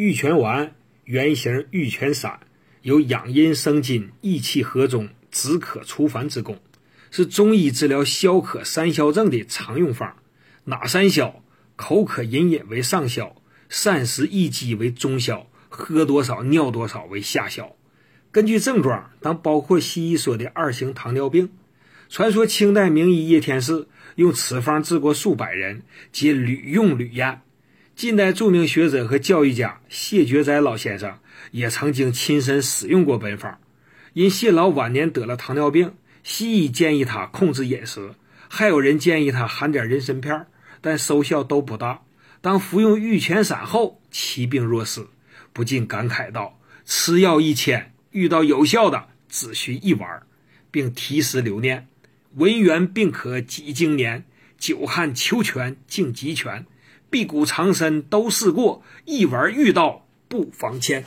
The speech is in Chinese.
玉泉丸原型玉泉散，有养阴生津、益气和中、止渴除烦之功，是中医治疗消渴三消症的常用方。哪三消？口渴隐隐为上消，膳食易饥为中消，喝多少尿多少为下消。根据症状，当包括西医说的二型糖尿病。传说清代名医叶天士用此方治过数百人，皆屡用屡验。近代著名学者和教育家谢觉哉老先生也曾经亲身使用过本方。因谢老晚年得了糖尿病，西医建议他控制饮食，还有人建议他含点人参片，但收效都不大。当服用玉泉散后，其病若失，不禁感慨道：“吃药一千，遇到有效的只需一丸。”并题诗留念。文元并可几经年，久旱求泉竟极泉，辟谷长参都试过，一玩遇到不妨牵。